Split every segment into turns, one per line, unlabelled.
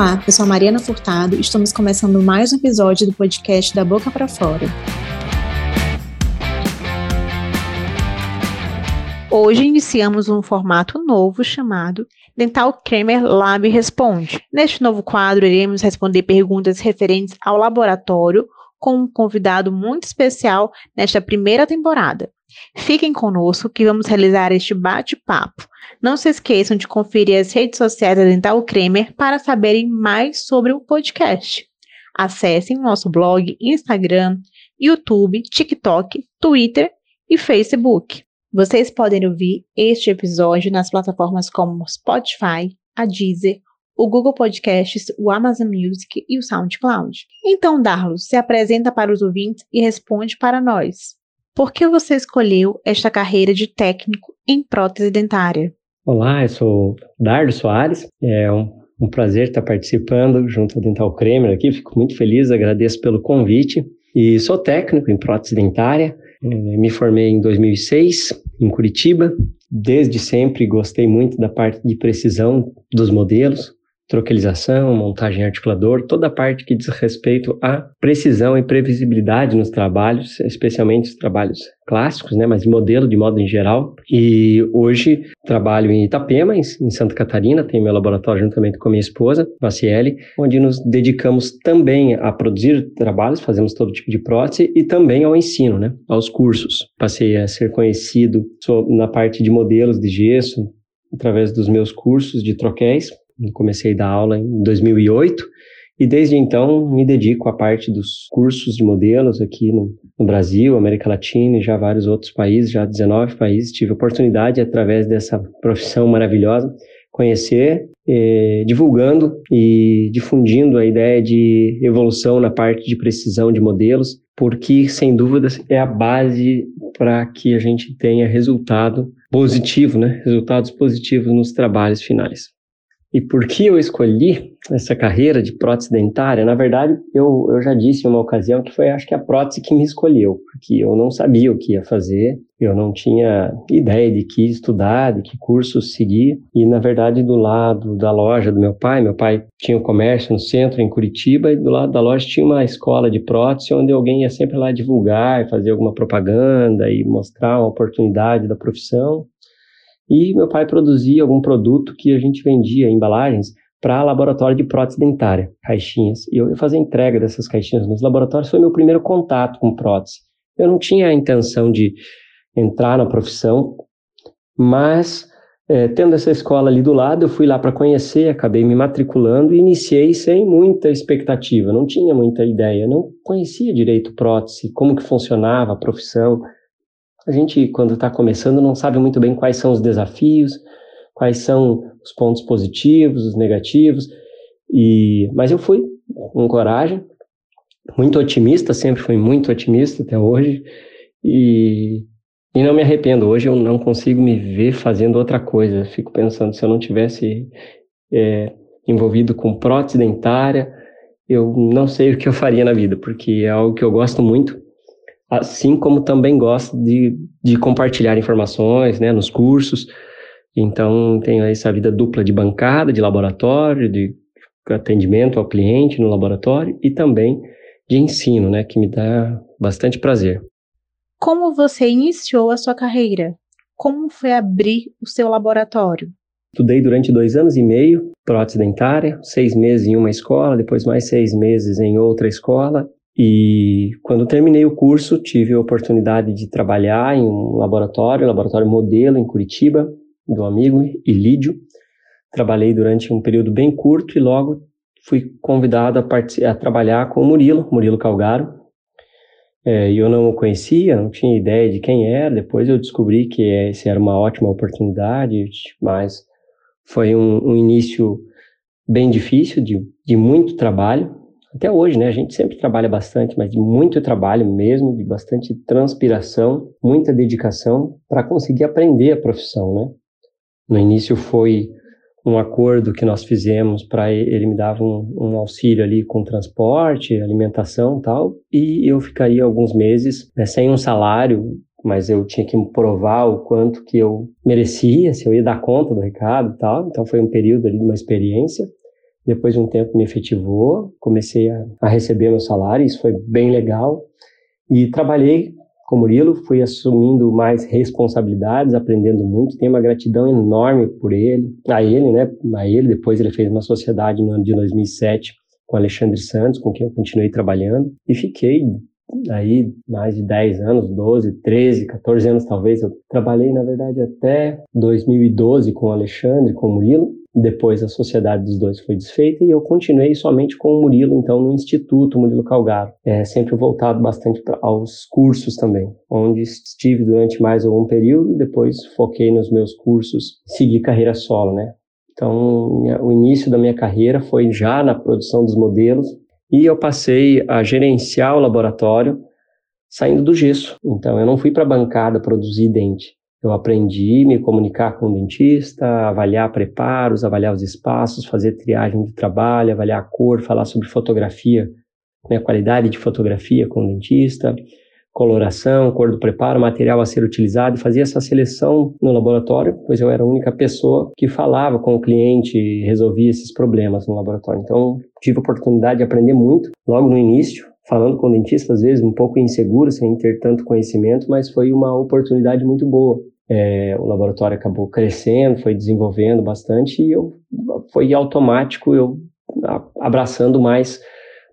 Olá, eu sou a Mariana Furtado e estamos começando mais um episódio do podcast da Boca para Fora. Hoje iniciamos um formato novo chamado Dental Kramer Lab Responde. Neste novo quadro, iremos responder perguntas referentes ao laboratório com um convidado muito especial nesta primeira temporada. Fiquem conosco que vamos realizar este bate-papo. Não se esqueçam de conferir as redes sociais da Dental Kremer para saberem mais sobre o podcast. Acessem nosso blog, Instagram, YouTube, TikTok, Twitter e Facebook. Vocês podem ouvir este episódio nas plataformas como Spotify, a Deezer, o Google Podcasts, o Amazon Music e o SoundCloud. Então, Darlos, se apresenta para os ouvintes e responde para nós. Por que você escolheu esta carreira de técnico em prótese dentária?
Olá, eu sou Dardo Soares. É um, um prazer estar participando junto ao Dental Kramer aqui. Fico muito feliz, agradeço pelo convite. E sou técnico em prótese dentária. É, me formei em 2006 em Curitiba. Desde sempre gostei muito da parte de precisão dos modelos troquelização, montagem articulador, toda a parte que diz respeito à precisão e previsibilidade nos trabalhos, especialmente os trabalhos clássicos, né, mas de modelo de modo em geral. E hoje trabalho em Itapema, em, Santa Catarina, tenho meu laboratório juntamente com a minha esposa, Vaciele, onde nos dedicamos também a produzir trabalhos, fazemos todo tipo de prótese e também ao ensino, né, aos cursos. Passei a ser conhecido na parte de modelos de gesso, através dos meus cursos de troquéis, comecei a dar aula em 2008 e desde então me dedico à parte dos cursos de modelos aqui no, no, Brasil, América Latina e já vários outros países, já 19 países. Tive a oportunidade, através dessa profissão maravilhosa, conhecer, eh, divulgando e difundindo a ideia de evolução na parte de precisão de modelos, porque, sem dúvidas, é a base para que a gente tenha resultado positivo, né? resultados positivos nos trabalhos finais. E por que eu escolhi essa carreira de prótese dentária? Na verdade, eu, eu já disse em uma ocasião que foi, acho que, a prótese que me escolheu, porque eu não sabia o que ia fazer, eu não tinha ideia de que estudar, de que curso seguir. E, na verdade, do lado da loja do meu pai, meu pai tinha um comércio no centro, em Curitiba, e do lado da loja tinha uma escola de prótese, onde alguém ia sempre lá divulgar fazer alguma propaganda e mostrar uma oportunidade da profissão. E meu pai produzia algum produto que a gente vendia, embalagens, para laboratório de prótese dentária, caixinhas. E eu ia fazer entrega dessas caixinhas nos laboratórios, foi meu primeiro contato com prótese. Eu não tinha a intenção de entrar na profissão, mas é, tendo essa escola ali do lado, eu fui lá para conhecer, acabei me matriculando e iniciei sem muita expectativa, não tinha muita ideia, não conhecia direito prótese, como que funcionava a profissão, a gente, quando está começando, não sabe muito bem quais são os desafios, quais são os pontos positivos, os negativos. E, mas eu fui com coragem, muito otimista, sempre fui muito otimista até hoje. E, e não me arrependo. Hoje eu não consigo me ver fazendo outra coisa. Fico pensando, se eu não tivesse é, envolvido com prótese dentária, eu não sei o que eu faria na vida, porque é algo que eu gosto muito assim como também gosto de, de compartilhar informações né, nos cursos. Então, tenho essa vida dupla de bancada, de laboratório, de atendimento ao cliente no laboratório e também de ensino, né, que me dá bastante prazer.
Como você iniciou a sua carreira? Como foi abrir o seu laboratório?
Estudei durante dois anos e meio prótese dentária, seis meses em uma escola, depois mais seis meses em outra escola e quando terminei o curso, tive a oportunidade de trabalhar em um laboratório, laboratório modelo em Curitiba, do amigo Ilídio. Trabalhei durante um período bem curto e logo fui convidado a, a trabalhar com o Murilo, Murilo Calgaro. É, eu não o conhecia, não tinha ideia de quem era. Depois eu descobri que essa era uma ótima oportunidade, mas foi um, um início bem difícil, de, de muito trabalho até hoje, né? A gente sempre trabalha bastante, mas de muito trabalho mesmo, de bastante transpiração, muita dedicação para conseguir aprender a profissão, né? No início foi um acordo que nós fizemos para ele me dava um, um, auxílio ali com transporte, alimentação tal, e eu ficaria alguns meses né, sem um salário, mas eu tinha que provar o quanto que eu merecia, se eu ia dar conta do recado tal. Então foi um período ali de uma experiência. Depois de um tempo me efetivou, comecei a, a receber meu salário, isso foi bem legal. E trabalhei com o Murilo, fui assumindo mais responsabilidades, aprendendo muito, tenho uma gratidão enorme por ele, a ele, né, a ele, depois ele fez uma sociedade no ano de 2007 com Alexandre Santos, com quem eu continuei trabalhando, e fiquei aí mais de 10 anos, 12, 13, 14 anos talvez. Eu trabalhei, na verdade, até 2012 com o Alexandre, com o Murilo. Depois a sociedade dos dois foi desfeita e eu continuei somente com o Murilo, então no Instituto Murilo Calgaro. É, sempre voltado bastante pra, aos cursos também, onde estive durante mais algum período, depois foquei nos meus cursos, segui carreira solo, né? Então, o início da minha carreira foi já na produção dos modelos, e eu passei a gerenciar o laboratório saindo do gesso. Então, eu não fui para a bancada produzir dente. Eu aprendi a me comunicar com o dentista, avaliar preparos, avaliar os espaços, fazer triagem de trabalho, avaliar a cor, falar sobre fotografia, né, qualidade de fotografia com o dentista, coloração, cor do preparo, material a ser utilizado, fazia essa seleção no laboratório, pois eu era a única pessoa que falava com o cliente e resolvia esses problemas no laboratório. Então, tive a oportunidade de aprender muito logo no início, falando com o dentista, às vezes um pouco inseguro, sem ter tanto conhecimento, mas foi uma oportunidade muito boa. É, o laboratório acabou crescendo, foi desenvolvendo bastante e eu foi automático eu abraçando mais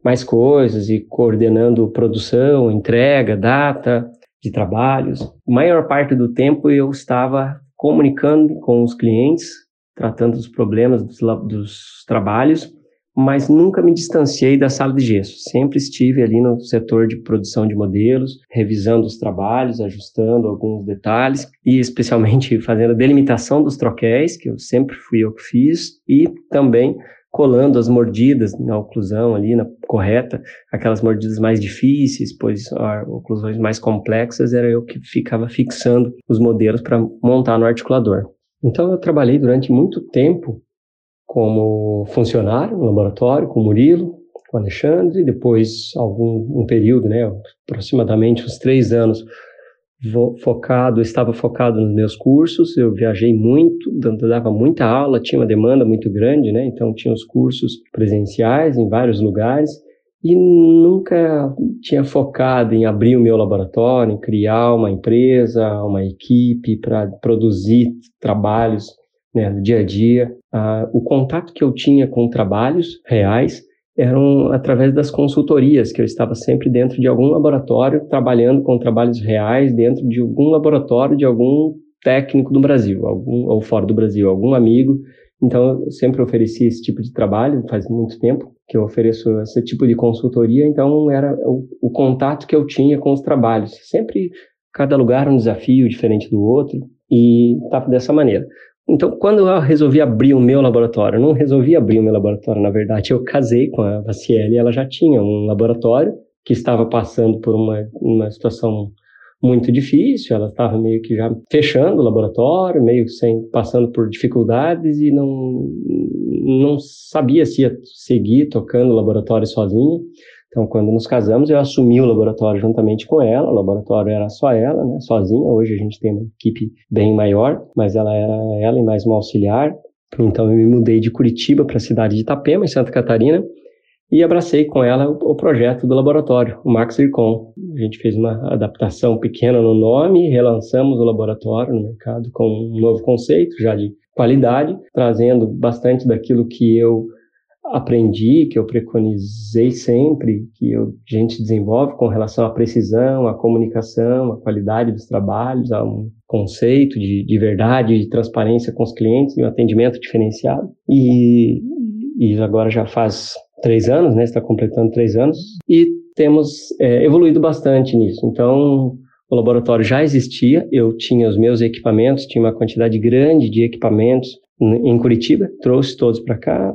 mais coisas e coordenando produção, entrega, data de trabalhos. A maior parte do tempo eu estava comunicando com os clientes, tratando dos problemas dos, dos trabalhos, mas nunca me distanciei da sala de gesso. Sempre estive ali no setor de produção de modelos, revisando os trabalhos, ajustando alguns detalhes e especialmente fazendo a delimitação dos troquéis, que eu sempre fui eu que fiz, e também colando as mordidas na oclusão ali, na correta, aquelas mordidas mais difíceis, pois as oclusões mais complexas era eu que ficava fixando os modelos para montar no articulador. Então eu trabalhei durante muito tempo como funcionário no laboratório com o Murilo, com o Alexandre, depois algum um período, né, aproximadamente uns três anos focado, estava focado nos meus cursos, eu viajei muito, dava muita aula, tinha uma demanda muito grande, né? Então tinha os cursos presenciais em vários lugares e nunca tinha focado em abrir o meu laboratório, em criar uma empresa, uma equipe para produzir trabalhos né, no dia a dia. Ah, o contato que eu tinha com trabalhos reais eram através das consultorias, que eu estava sempre dentro de algum laboratório, trabalhando com trabalhos reais dentro de algum laboratório de algum técnico do Brasil, algum ou fora do Brasil, algum amigo. Então, eu sempre ofereci esse tipo de trabalho, faz muito tempo que eu ofereço esse tipo de consultoria, então era o, o contato que eu tinha com os trabalhos. Sempre, cada lugar um desafio diferente do outro, e estava dessa maneira. Então, quando eu resolvi abrir o meu laboratório, não resolvi abrir o meu laboratório, na verdade, eu casei com a Vaciele, ela já tinha um laboratório que estava passando por uma, uma situação muito difícil, ela estava meio que já fechando o laboratório, meio sem passando por dificuldades e não não sabia se ia seguir tocando o laboratório sozinha. Então, quando nos casamos, eu assumi o laboratório juntamente com ela. O laboratório era só ela, né, sozinha. Hoje a gente tem uma equipe bem maior, mas ela era ela e mais uma auxiliar. Então, eu me mudei de Curitiba para a cidade de Itapema, em Santa Catarina, e abracei com ela o, o projeto do laboratório, o Max Ircon. A gente fez uma adaptação pequena no nome, relançamos o laboratório no mercado com um novo conceito, já de qualidade, trazendo bastante daquilo que eu aprendi, que eu preconizei sempre, que eu, a gente desenvolve com relação à precisão, à comunicação, à qualidade dos trabalhos, a um conceito de, de verdade, de transparência com os clientes e um atendimento diferenciado. E, e agora já faz três anos, né? Está completando três anos e temos é, evoluído bastante nisso. Então, o laboratório já existia, eu tinha os meus equipamentos, tinha uma quantidade grande de equipamentos em Curitiba, trouxe todos para cá,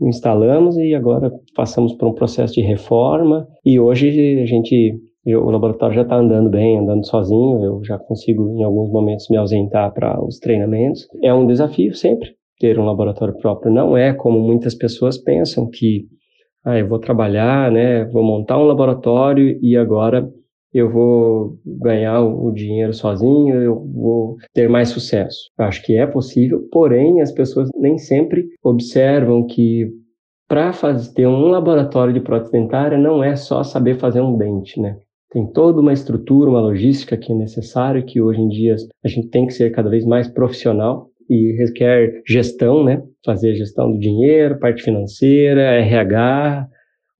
instalamos e agora passamos por um processo de reforma. E hoje a gente o laboratório já está andando bem, andando sozinho, eu já consigo em alguns momentos me ausentar para os treinamentos. É um desafio sempre ter um laboratório próprio, não é como muitas pessoas pensam que ah, eu vou trabalhar, né, vou montar um laboratório e agora eu vou ganhar o dinheiro sozinho, eu vou ter mais sucesso. Acho que é possível, porém as pessoas nem sempre observam que para ter um laboratório de prótese dentária não é só saber fazer um dente, né? Tem toda uma estrutura, uma logística que é necessária, que hoje em dia a gente tem que ser cada vez mais profissional e requer gestão, né? Fazer gestão do dinheiro, parte financeira, RH,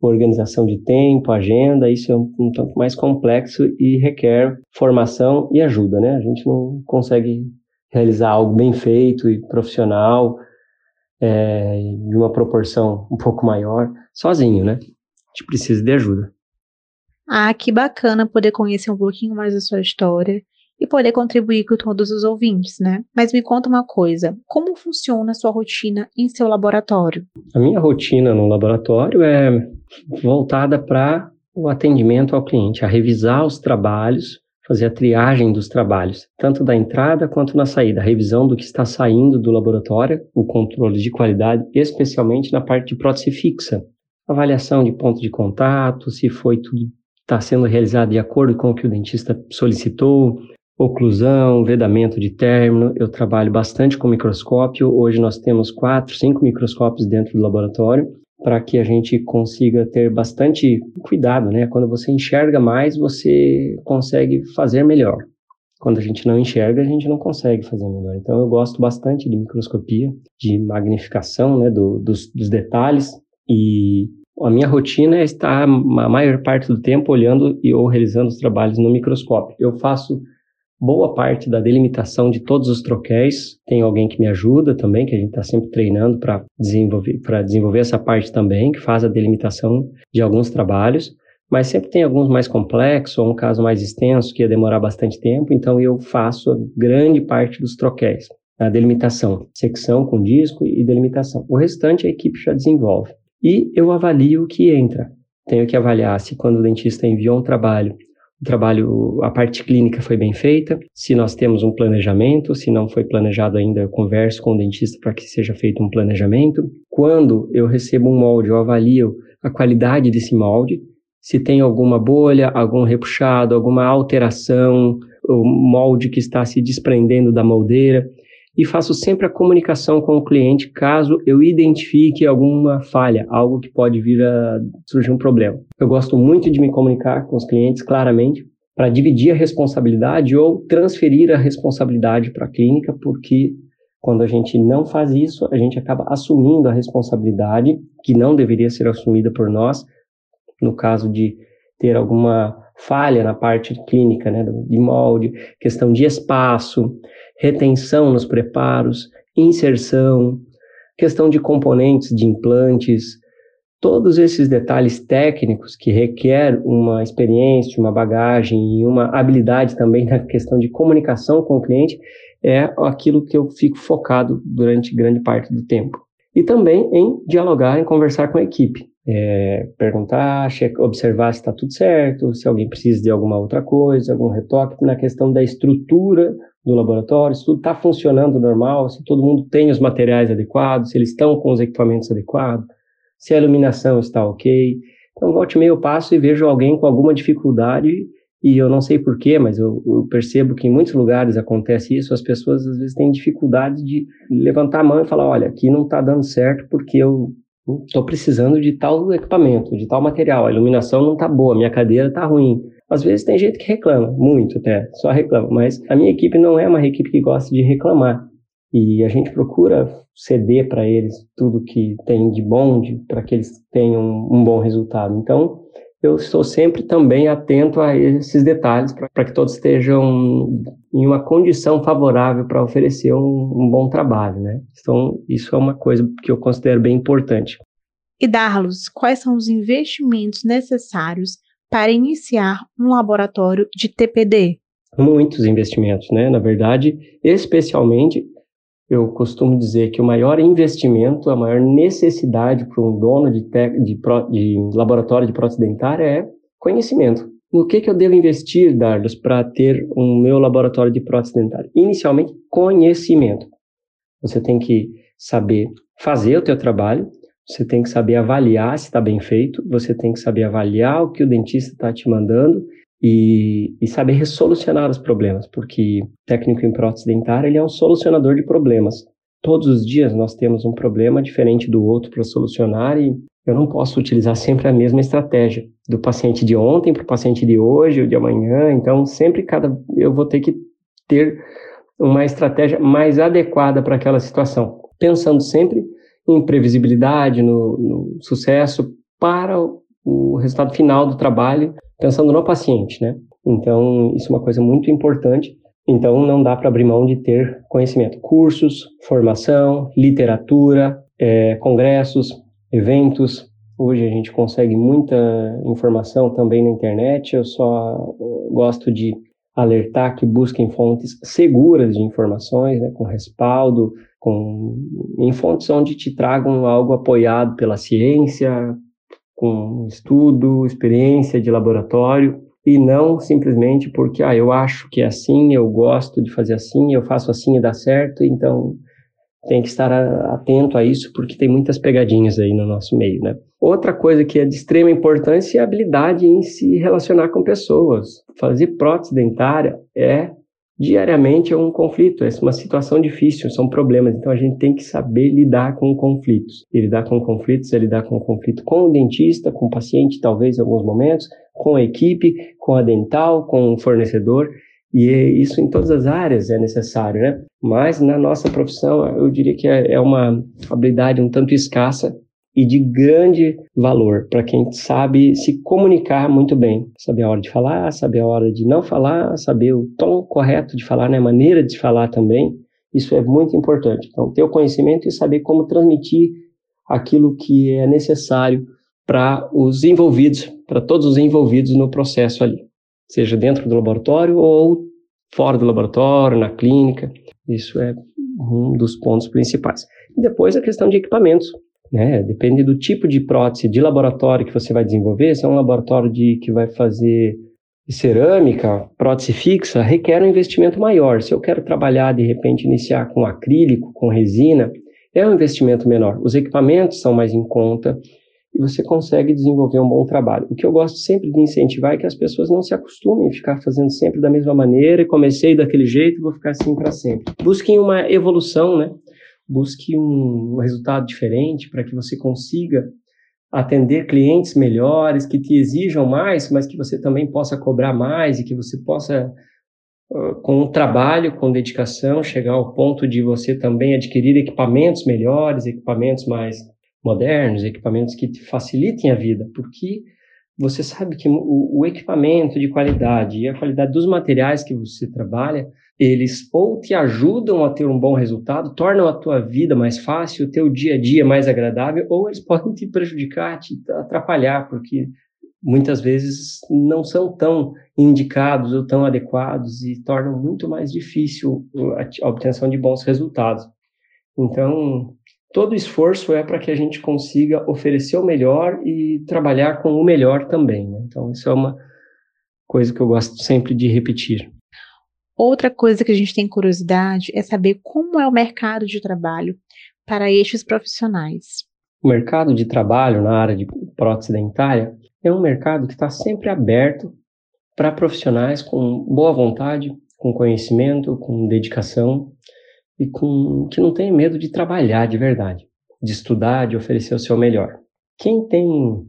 organização de tempo, agenda, isso é um, um tanto mais complexo e requer formação e ajuda, né? A gente não consegue realizar algo bem feito e profissional é, de uma proporção um pouco maior sozinho, né? A gente precisa de ajuda.
Ah, que bacana poder conhecer um pouquinho mais da sua história e poder contribuir com todos os ouvintes, né? Mas me conta uma coisa, como funciona a sua rotina em seu laboratório?
A minha rotina no laboratório é voltada para o atendimento ao cliente, a revisar os trabalhos, fazer a triagem dos trabalhos, tanto da entrada quanto na saída, a revisão do que está saindo do laboratório, o controle de qualidade, especialmente na parte de prótese fixa, avaliação de ponto de contato, se foi tudo está sendo realizado de acordo com o que o dentista solicitou, oclusão, vedamento de término. Eu trabalho bastante com microscópio. Hoje nós temos quatro, cinco microscópios dentro do laboratório para que a gente consiga ter bastante cuidado, né? Quando você enxerga mais, você consegue fazer melhor. Quando a gente não enxerga, a gente não consegue fazer melhor. Então, eu gosto bastante de microscopia, de magnificação, né, do, dos, dos detalhes. E a minha rotina é estar a maior parte do tempo olhando e ou realizando os trabalhos no microscópio. Eu faço boa parte da delimitação de todos os troquéis. Tem alguém que me ajuda também, que a gente está sempre treinando para desenvolver, desenvolver essa parte também, que faz a delimitação de alguns trabalhos. Mas sempre tem alguns mais complexos ou um caso mais extenso que ia demorar bastante tempo, então eu faço a grande parte dos troquéis, a delimitação, secção com disco e delimitação. O restante a equipe já desenvolve. E eu avalio o que entra. Tenho que avaliar se quando o dentista enviou um trabalho o trabalho, a parte clínica foi bem feita. Se nós temos um planejamento, se não foi planejado ainda, eu converso com o dentista para que seja feito um planejamento. Quando eu recebo um molde, eu avalio a qualidade desse molde, se tem alguma bolha, algum repuxado, alguma alteração, o molde que está se desprendendo da moldeira e faço sempre a comunicação com o cliente caso eu identifique alguma falha, algo que pode vir a surgir um problema. Eu gosto muito de me comunicar com os clientes claramente para dividir a responsabilidade ou transferir a responsabilidade para a clínica, porque quando a gente não faz isso, a gente acaba assumindo a responsabilidade que não deveria ser assumida por nós, no caso de ter alguma falha na parte clínica, né, de molde, questão de espaço, retenção nos preparos, inserção, questão de componentes de implantes, todos esses detalhes técnicos que requer uma experiência, uma bagagem e uma habilidade também na questão de comunicação com o cliente é aquilo que eu fico focado durante grande parte do tempo. E também em dialogar, em conversar com a equipe. É, perguntar, observar se está tudo certo, se alguém precisa de alguma outra coisa, algum retoque na questão da estrutura do laboratório, se tudo está funcionando normal, se todo mundo tem os materiais adequados, se eles estão com os equipamentos adequados, se a iluminação está ok. Então, volte meio passo e vejo alguém com alguma dificuldade e eu não sei porquê, mas eu, eu, percebo que em muitos lugares acontece isso, as pessoas às vezes têm dificuldade de levantar a mão e falar, olha, aqui não está dando certo porque eu estou precisando de tal equipamento, de tal material, a iluminação não está boa, minha cadeira está ruim, às vezes tem gente que reclama, muito até, só reclama, mas a minha equipe não é uma equipe que gosta de reclamar. E a gente procura ceder para eles tudo que tem de bom, para que eles tenham um bom resultado. Então, eu estou sempre também atento a esses detalhes para que todos estejam em uma condição favorável para oferecer um, um, bom trabalho, né? Então, isso é uma coisa que eu considero bem importante.
E Darlos, quais são os investimentos necessários para iniciar um laboratório de TPD?
Muitos investimentos, né? Na verdade, especialmente, eu costumo dizer que o maior investimento, a maior necessidade para um dono de, de, de laboratório de prótese dentária é conhecimento. No que, que eu devo investir, Dardos, para ter um meu laboratório de prótese dentária? Inicialmente, conhecimento. Você tem que saber fazer o teu trabalho, você tem que saber avaliar se está bem feito, você tem que saber avaliar o que o dentista está te mandando e, e, saber resolucionar os problemas, porque técnico em prótese dentária ele é um solucionador de problemas. todos os dias nós temos um problema diferente do outro para solucionar e eu não posso utilizar sempre a mesma estratégia do paciente de ontem para o paciente de hoje ou de amanhã. Então, sempre cada eu vou ter que ter uma estratégia mais adequada para aquela situação, pensando sempre em previsibilidade, no, no sucesso para o, resultado final do trabalho, pensando no paciente, né? Então, isso é uma coisa muito importante. Então, não dá para abrir mão de ter conhecimento. Cursos, formação, literatura, é, congressos, eventos. Hoje a gente consegue muita informação também na internet. Eu só gosto de alertar que busquem fontes seguras de informações, né, com respaldo, com, em fontes onde te tragam algo apoiado pela ciência, com estudo, experiência de laboratório, e não simplesmente porque, ah, eu acho que é assim, eu gosto de fazer assim, eu faço assim e dá certo, então tem que estar atento a isso porque tem muitas pegadinhas aí no nosso meio, né? Outra coisa que é de extrema importância é a habilidade em se relacionar com pessoas. Fazer prótese dentária é diariamente é um conflito, é uma situação difícil, são problemas. Então a gente tem que saber lidar com conflitos. E lidar com conflitos é lidar com conflito com o dentista, com o paciente, talvez em alguns momentos, com a equipe, com a dental, com o fornecedor. E isso em todas as áreas é necessário, né? Mas na nossa profissão, eu diria que é, é uma habilidade um tanto escassa e de grande valor para quem sabe se comunicar muito bem, saber a hora de falar, saber a hora de não falar, saber o tom correto de falar, né, a maneira de falar também. Isso é muito importante. Então, ter o conhecimento e saber como transmitir aquilo que é necessário para os envolvidos, para todos os envolvidos no processo ali seja dentro do laboratório ou fora do laboratório, na clínica. Isso é um dos pontos principais. E depois a questão de equipamentos. Né? Depende do tipo de prótese de laboratório que você vai desenvolver. Se é um laboratório de, que vai fazer cerâmica, prótese fixa, requer um investimento maior. Se eu quero trabalhar, de repente, iniciar com acrílico, com resina, é um investimento menor. Os equipamentos são mais em conta, e você consegue desenvolver um bom trabalho. O que eu gosto sempre de incentivar é que as pessoas não se acostumem a ficar fazendo sempre da mesma maneira, comecei daquele jeito vou ficar assim para sempre. Busquem uma evolução, né? Busque um, um resultado diferente para que você consiga atender clientes melhores, que te exijam mais, mas que você também possa cobrar mais e que você possa, com o trabalho, com dedicação, chegar ao ponto de você também adquirir equipamentos melhores, equipamentos mais modernos, equipamentos que te facilitem a vida, porque você sabe que o, o, equipamento de qualidade e a qualidade dos materiais que você trabalha, eles ou te ajudam a ter um bom resultado, tornam a tua vida mais fácil, o teu dia a dia mais agradável, ou eles podem te prejudicar, te atrapalhar, porque muitas vezes não são tão indicados ou tão adequados e tornam muito mais difícil a, obtenção de bons resultados. Então, todo esforço é para que a gente consiga oferecer o melhor e trabalhar com o melhor também. Né? Então, isso é uma coisa que eu gosto sempre de repetir.
Outra coisa que a gente tem curiosidade é saber como é o mercado de trabalho para estes profissionais.
O mercado de trabalho na área de prótese dentária é um mercado que está sempre aberto para profissionais com boa vontade, com conhecimento, com dedicação e com que não tem medo de trabalhar de verdade, de estudar, de oferecer o seu melhor. Quem tem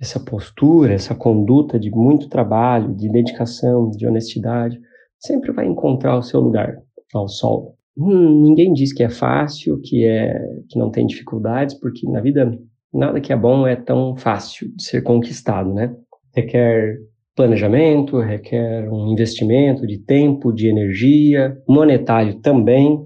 essa postura, essa conduta de muito trabalho, de dedicação, de honestidade, sempre vai encontrar o seu lugar ao sol. Hum, ninguém diz que é fácil, que é que não tem dificuldades, porque na vida nada que é bom é tão fácil de ser conquistado, né? Requer planejamento, requer um investimento de tempo, de energia, monetário também,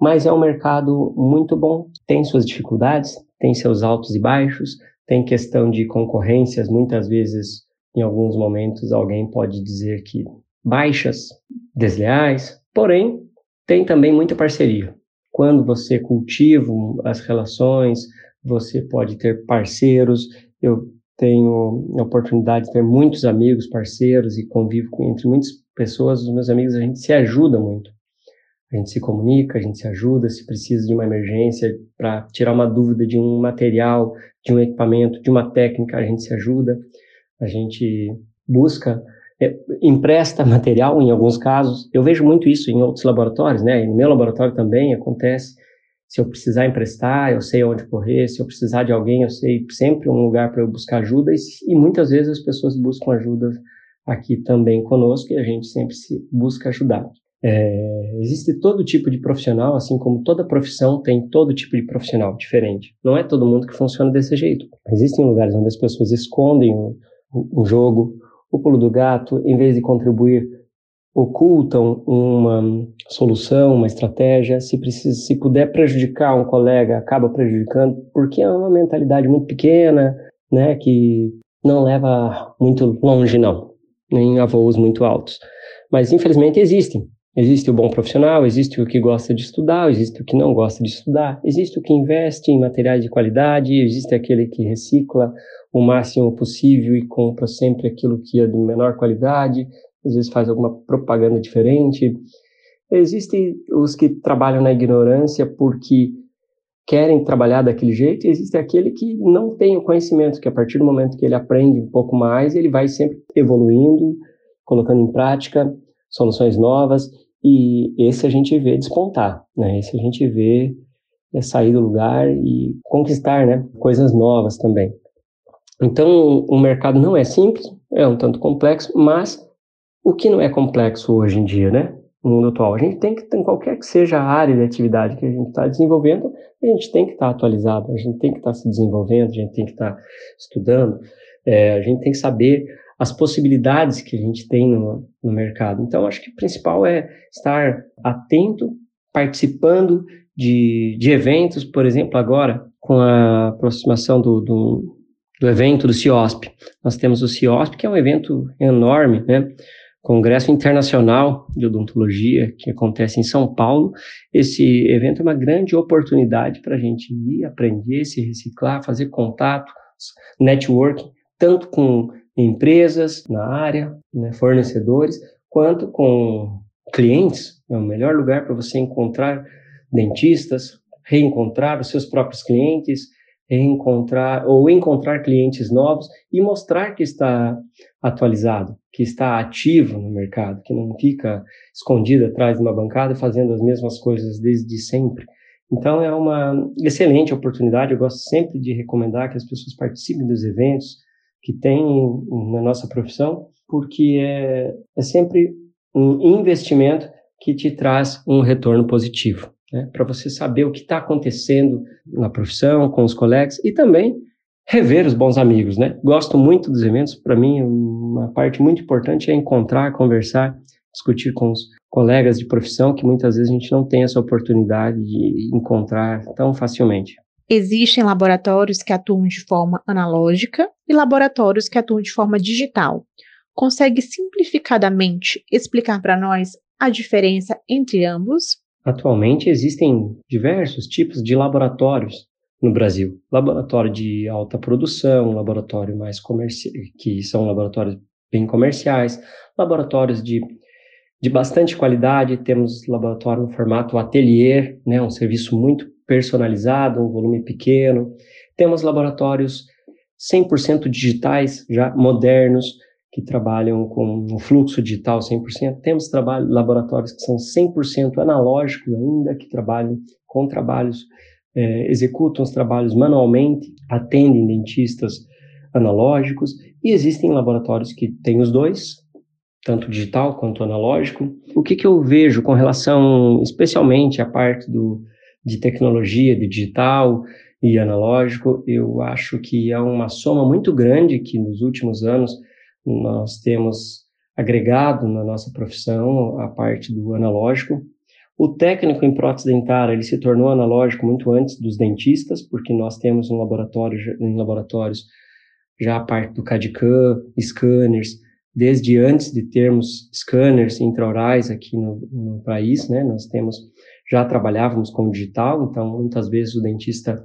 mas é um mercado muito bom. Tem suas dificuldades, tem seus altos e baixos, tem questão de concorrências, muitas vezes, em alguns momentos, alguém pode dizer que baixas, desleais, porém, tem também muita parceria. Quando você cultiva as relações, você pode ter parceiros. Eu tenho a oportunidade de ter muitos amigos, parceiros e convivo com, entre muitas pessoas. Os meus amigos, a gente se ajuda muito. A gente se comunica, a gente se ajuda, se precisa de uma emergência para tirar uma dúvida de um material, de um equipamento, de uma técnica, a gente se ajuda. A gente busca, empresta material em alguns casos. Eu vejo muito isso em outros laboratórios, né? No meu laboratório também acontece. Se eu precisar emprestar, eu sei onde correr. Se eu precisar de alguém, eu sei sempre um lugar para eu buscar ajuda. E, e, muitas vezes as pessoas buscam ajuda aqui também conosco e a gente sempre se busca ajudar. É, existe todo tipo de profissional, assim como toda profissão tem todo tipo de profissional diferente. Não é todo mundo que funciona desse jeito. Existem lugares onde as pessoas escondem o, o jogo, o pulo do gato, em vez de contribuir, ocultam uma solução, uma estratégia. Se precisa, se puder prejudicar um colega, acaba prejudicando, porque é uma mentalidade muito pequena, né, que não leva muito longe, não, nem a voos muito altos. Mas infelizmente existem. Existe o bom profissional, existe o que gosta de estudar, existe o que não gosta de estudar, existe o que investe em materiais de qualidade, existe aquele que recicla o máximo possível e compra sempre aquilo que é de menor qualidade, às vezes faz alguma propaganda diferente. Existem os que trabalham na ignorância porque querem trabalhar daquele jeito, e existe aquele que não tem o conhecimento, que a partir do momento que ele aprende um pouco mais, ele vai sempre evoluindo, colocando em prática soluções novas, e esse a gente vê despontar, né? Esse a gente vê é, sair do lugar e conquistar, né? Coisas novas também. Então, o mercado não é simples, é um tanto complexo, mas o que não é complexo hoje em dia, né? No mundo atual, a gente tem que, em qualquer que seja a área de atividade que a gente está desenvolvendo, a gente tem que estar tá atualizado, a gente tem que estar tá se desenvolvendo, a gente tem que estar tá estudando, é, a gente tem que saber as possibilidades que a gente tem no, no mercado. Então, acho que o principal é estar atento, participando de, de eventos, por exemplo, agora, com a aproximação do, do, do evento do CIOSP. Nós temos o CIOSP, que é um evento enorme, né? Congresso Internacional de Odontologia, que acontece em São Paulo. Esse evento é uma grande oportunidade para a gente ir aprender, se reciclar, fazer contato, networking, tanto com empresas na área, né, fornecedores, quanto com clientes. É o melhor lugar para você encontrar dentistas, reencontrar os seus próprios clientes, reencontrar ou encontrar clientes novos e mostrar que está atualizado, que está ativo no mercado, que não fica escondido atrás de uma bancada fazendo as mesmas coisas desde sempre. Então é uma excelente oportunidade. Eu gosto sempre de recomendar que as pessoas participem dos eventos, que tem na nossa profissão, porque é, é sempre um investimento que te traz um retorno positivo, né? para você saber o que está acontecendo na profissão, com os colegas e também rever os bons amigos, né? Gosto muito dos eventos, para mim uma parte muito importante é encontrar, conversar, discutir com os colegas de profissão que muitas vezes a gente não tem essa oportunidade de encontrar tão facilmente.
Existem laboratórios que atuam de forma analógica e laboratórios que atuam de forma digital. Consegue simplificadamente explicar para nós a diferença entre ambos?
Atualmente existem diversos tipos de laboratórios no Brasil. Laboratório de alta produção, laboratório mais comercial, que são laboratórios bem comerciais, laboratórios de, de bastante qualidade, temos laboratório no formato atelier, né, um serviço muito personalizado, um volume pequeno. Temos laboratórios 100% digitais, já modernos, que trabalham com um fluxo digital 100%. Temos trabalho, laboratórios que são 100% analógicos ainda, que trabalham com trabalhos, é, executam os trabalhos manualmente, atendem dentistas analógicos, e existem laboratórios que têm os dois, tanto digital quanto analógico. O que, que eu vejo com relação, especialmente, à parte do, de tecnologia, de digital e analógico, eu acho que é uma soma muito grande que nos últimos anos nós temos agregado na nossa profissão a parte do analógico. O técnico em prótese dentária ele se tornou analógico muito antes dos dentistas, porque nós temos um laboratório em laboratórios já a parte do CAD-CAM, scanners, desde antes de termos scanners intraorais aqui no, no país, né? Nós temos já trabalhávamos com digital, então muitas vezes o dentista,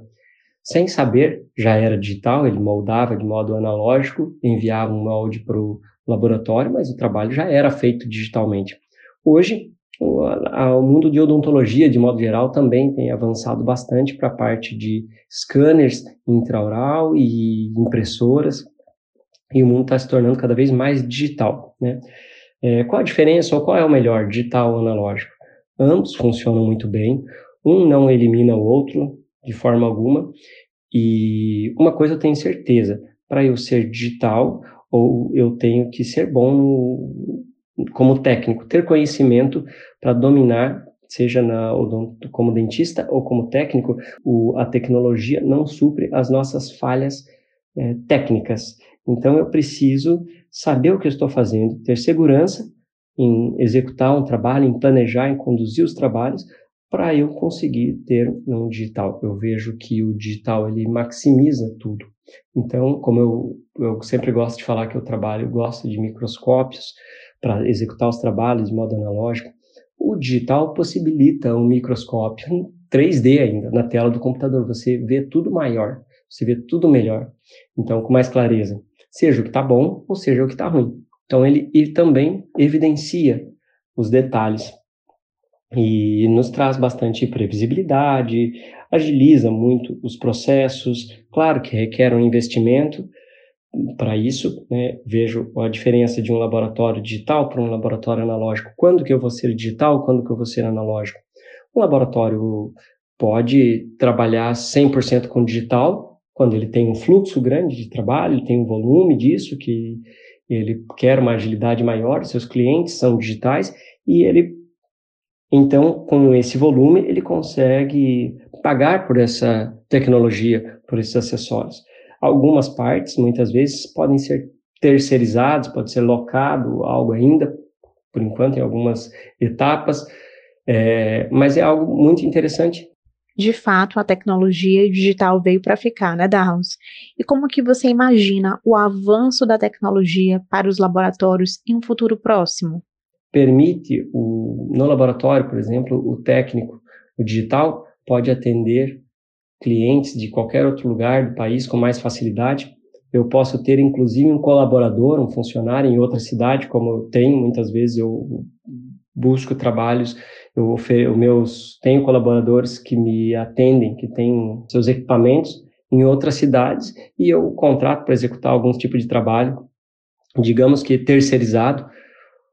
sem saber, já era digital, ele moldava de modo analógico, enviava um molde para o laboratório, mas o trabalho já era feito digitalmente. Hoje, o, a, o mundo de odontologia, de modo geral, também tem avançado bastante para a parte de scanners intraoral e impressoras, e o mundo está se tornando cada vez mais digital. Né? É, qual a diferença ou qual é o melhor, digital ou analógico? Ambos funcionam muito bem. Um não elimina o outro de forma alguma. E uma coisa eu tenho certeza: para eu ser digital, ou eu tenho que ser bom como técnico, ter conhecimento para dominar, seja na, como dentista ou como técnico, o, a tecnologia não supre as nossas falhas é, técnicas. Então eu preciso saber o que eu estou fazendo, ter segurança em executar um trabalho, em planejar, em conduzir os trabalhos, para eu conseguir ter um digital. Eu vejo que o digital ele maximiza tudo. Então, como eu, eu sempre gosto de falar que eu trabalho, eu gosto de microscópios para executar os trabalhos de modo analógico, o digital possibilita um microscópio em 3D ainda na tela do computador. Você vê tudo maior, você vê tudo melhor. Então, com mais clareza, seja o que está bom ou seja o que está ruim. Então, ele, ele também evidencia os detalhes e nos traz bastante previsibilidade, agiliza muito os processos. Claro que requer um investimento para isso. Né? Vejo a diferença de um laboratório digital para um laboratório analógico. Quando que eu vou ser digital, quando que eu vou ser analógico? Um laboratório pode trabalhar 100% com digital, quando ele tem um fluxo grande de trabalho, tem um volume disso, que ele quer uma agilidade maior, seus clientes são digitais, e ele então, com esse volume, ele consegue pagar por essa tecnologia, por esses acessórios. Algumas partes, muitas vezes, podem ser terceirizados, pode ser locado algo ainda, por enquanto, em algumas etapas, é, mas é algo muito interessante.
De fato, a tecnologia digital veio para ficar, né, Darlos? E como que você imagina o avanço da tecnologia para os laboratórios em um futuro próximo?
permite, o, no laboratório, por exemplo, o técnico, o digital, pode atender clientes de qualquer outro lugar do país com mais facilidade. Eu posso ter, inclusive, um colaborador, um funcionário em outra cidade, como eu tenho, muitas vezes eu busco trabalhos, eu meus, tenho colaboradores que me atendem, que têm seus equipamentos em outras cidades, e eu contrato para executar algum tipo de trabalho, digamos que terceirizado,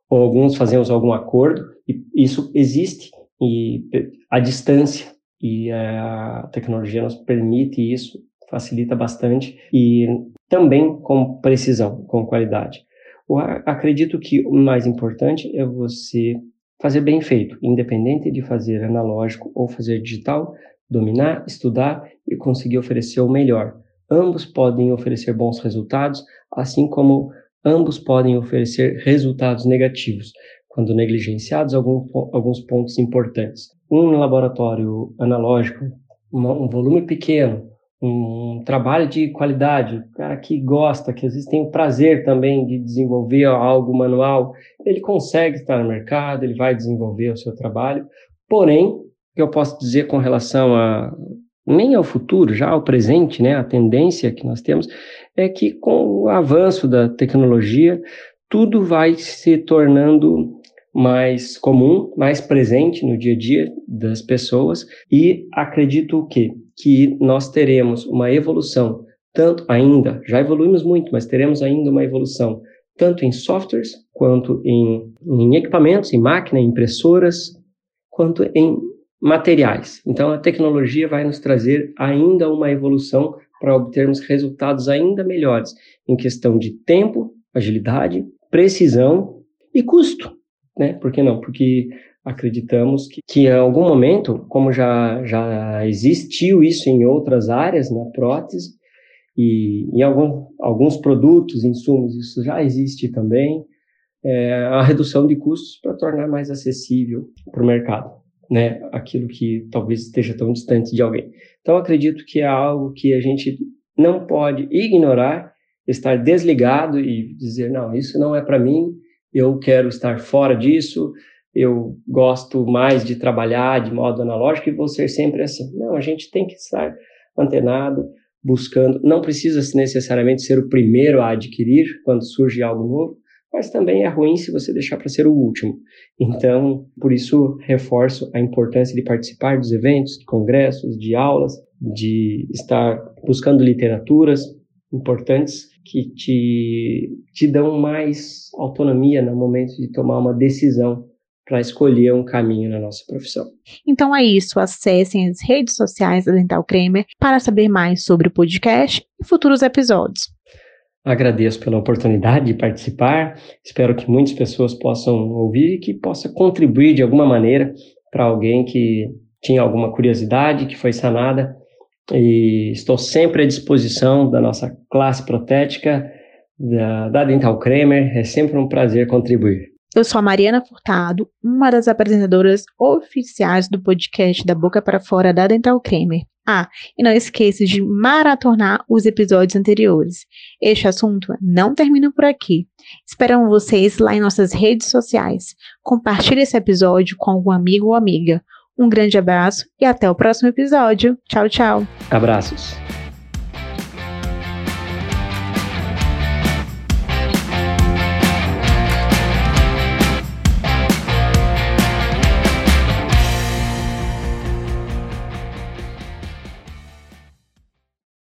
ou alguns fazemos algum acordo, e isso existe e a distância e a tecnologia nos permite isso, facilita bastante e também com precisão, com qualidade. Eu acredito que o mais importante é você fazer bem feito, independente de fazer analógico ou fazer digital, dominar, estudar e conseguir oferecer o melhor. Ambos podem oferecer bons resultados, assim como ambos podem oferecer resultados negativos, quando negligenciados algum, alguns pontos importantes. Um laboratório analógico, um volume pequeno, um trabalho de qualidade, o cara que gosta, que às vezes tem o prazer também de desenvolver algo manual, ele consegue estar no mercado, ele vai desenvolver o seu trabalho. Porém, o que eu posso dizer com relação a nem ao futuro, já ao presente, né, a tendência que nós temos é que com o avanço da tecnologia, tudo vai se tornando mais comum, mais presente no dia a dia das pessoas e acredito o quê? Que nós teremos uma evolução, tanto ainda, já evoluímos muito, mas teremos ainda uma evolução, tanto em softwares, quanto em, em equipamentos, em máquina, em impressoras, quanto em materiais. Então, a tecnologia vai nos trazer ainda uma evolução para obtermos resultados ainda melhores em questão de tempo, agilidade, precisão e custo. Né? Por que não? Porque acreditamos que, que em algum momento, como já, já existiu isso em outras áreas, na prótese, e em algum, alguns produtos, insumos, isso já existe também, é, a redução de custos para tornar mais acessível para o mercado né, aquilo que talvez esteja tão distante de alguém. Então, acredito que é algo que a gente não pode ignorar, estar desligado e dizer, não, isso não é para mim, eu quero estar fora disso, eu gosto mais de trabalhar de modo analógico e vou ser sempre assim. Não, a gente tem que estar antenado, buscando, não precisa necessariamente ser o primeiro a adquirir quando surge algo novo, mas também é ruim se você deixar para ser o último. Então, por isso, reforço a importância de participar dos eventos, de congressos, de aulas, de estar buscando literaturas importantes que te, te dão mais autonomia no momento de tomar uma decisão para escolher um caminho na nossa profissão.
Então é isso, acessem as redes sociais da Dental Cremer para saber mais sobre o podcast e futuros episódios.
Agradeço pela oportunidade de participar. Espero que muitas pessoas possam ouvir e que possa contribuir de alguma maneira para alguém que tinha alguma curiosidade, que foi sanada. E estou sempre à disposição da nossa classe protética, da, da Dental Kramer. É sempre um prazer contribuir.
Eu sou a Mariana Furtado, uma das apresentadoras oficiais do podcast Da Boca para Fora da Dental Kramer. Ah, e não esqueça de maratonar os episódios anteriores. Este assunto não termina por aqui. Esperamos vocês lá em nossas redes sociais. Compartilhe esse episódio com algum amigo ou amiga. Um grande abraço e até o próximo episódio. Tchau, tchau.
Abraços.